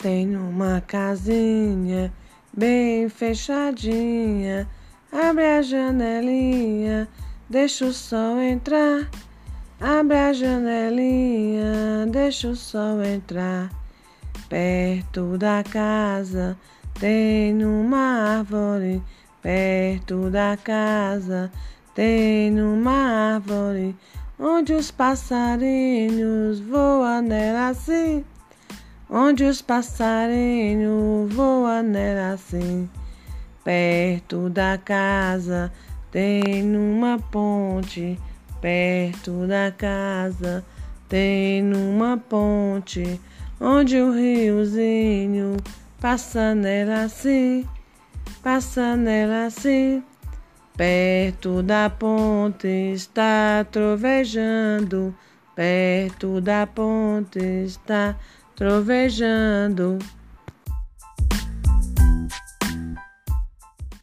Tem uma casinha bem fechadinha. Abre a janelinha, deixa o sol entrar. Abre a janelinha, deixa o sol entrar. Perto da casa tem uma árvore. Perto da casa tem uma árvore onde os passarinhos voam nela assim onde os passarinhos voam nela assim. Perto da casa tem uma ponte, perto da casa tem uma ponte, onde o riozinho passa nela assim, passa nela assim. Perto da ponte está trovejando, perto da ponte está trovejando.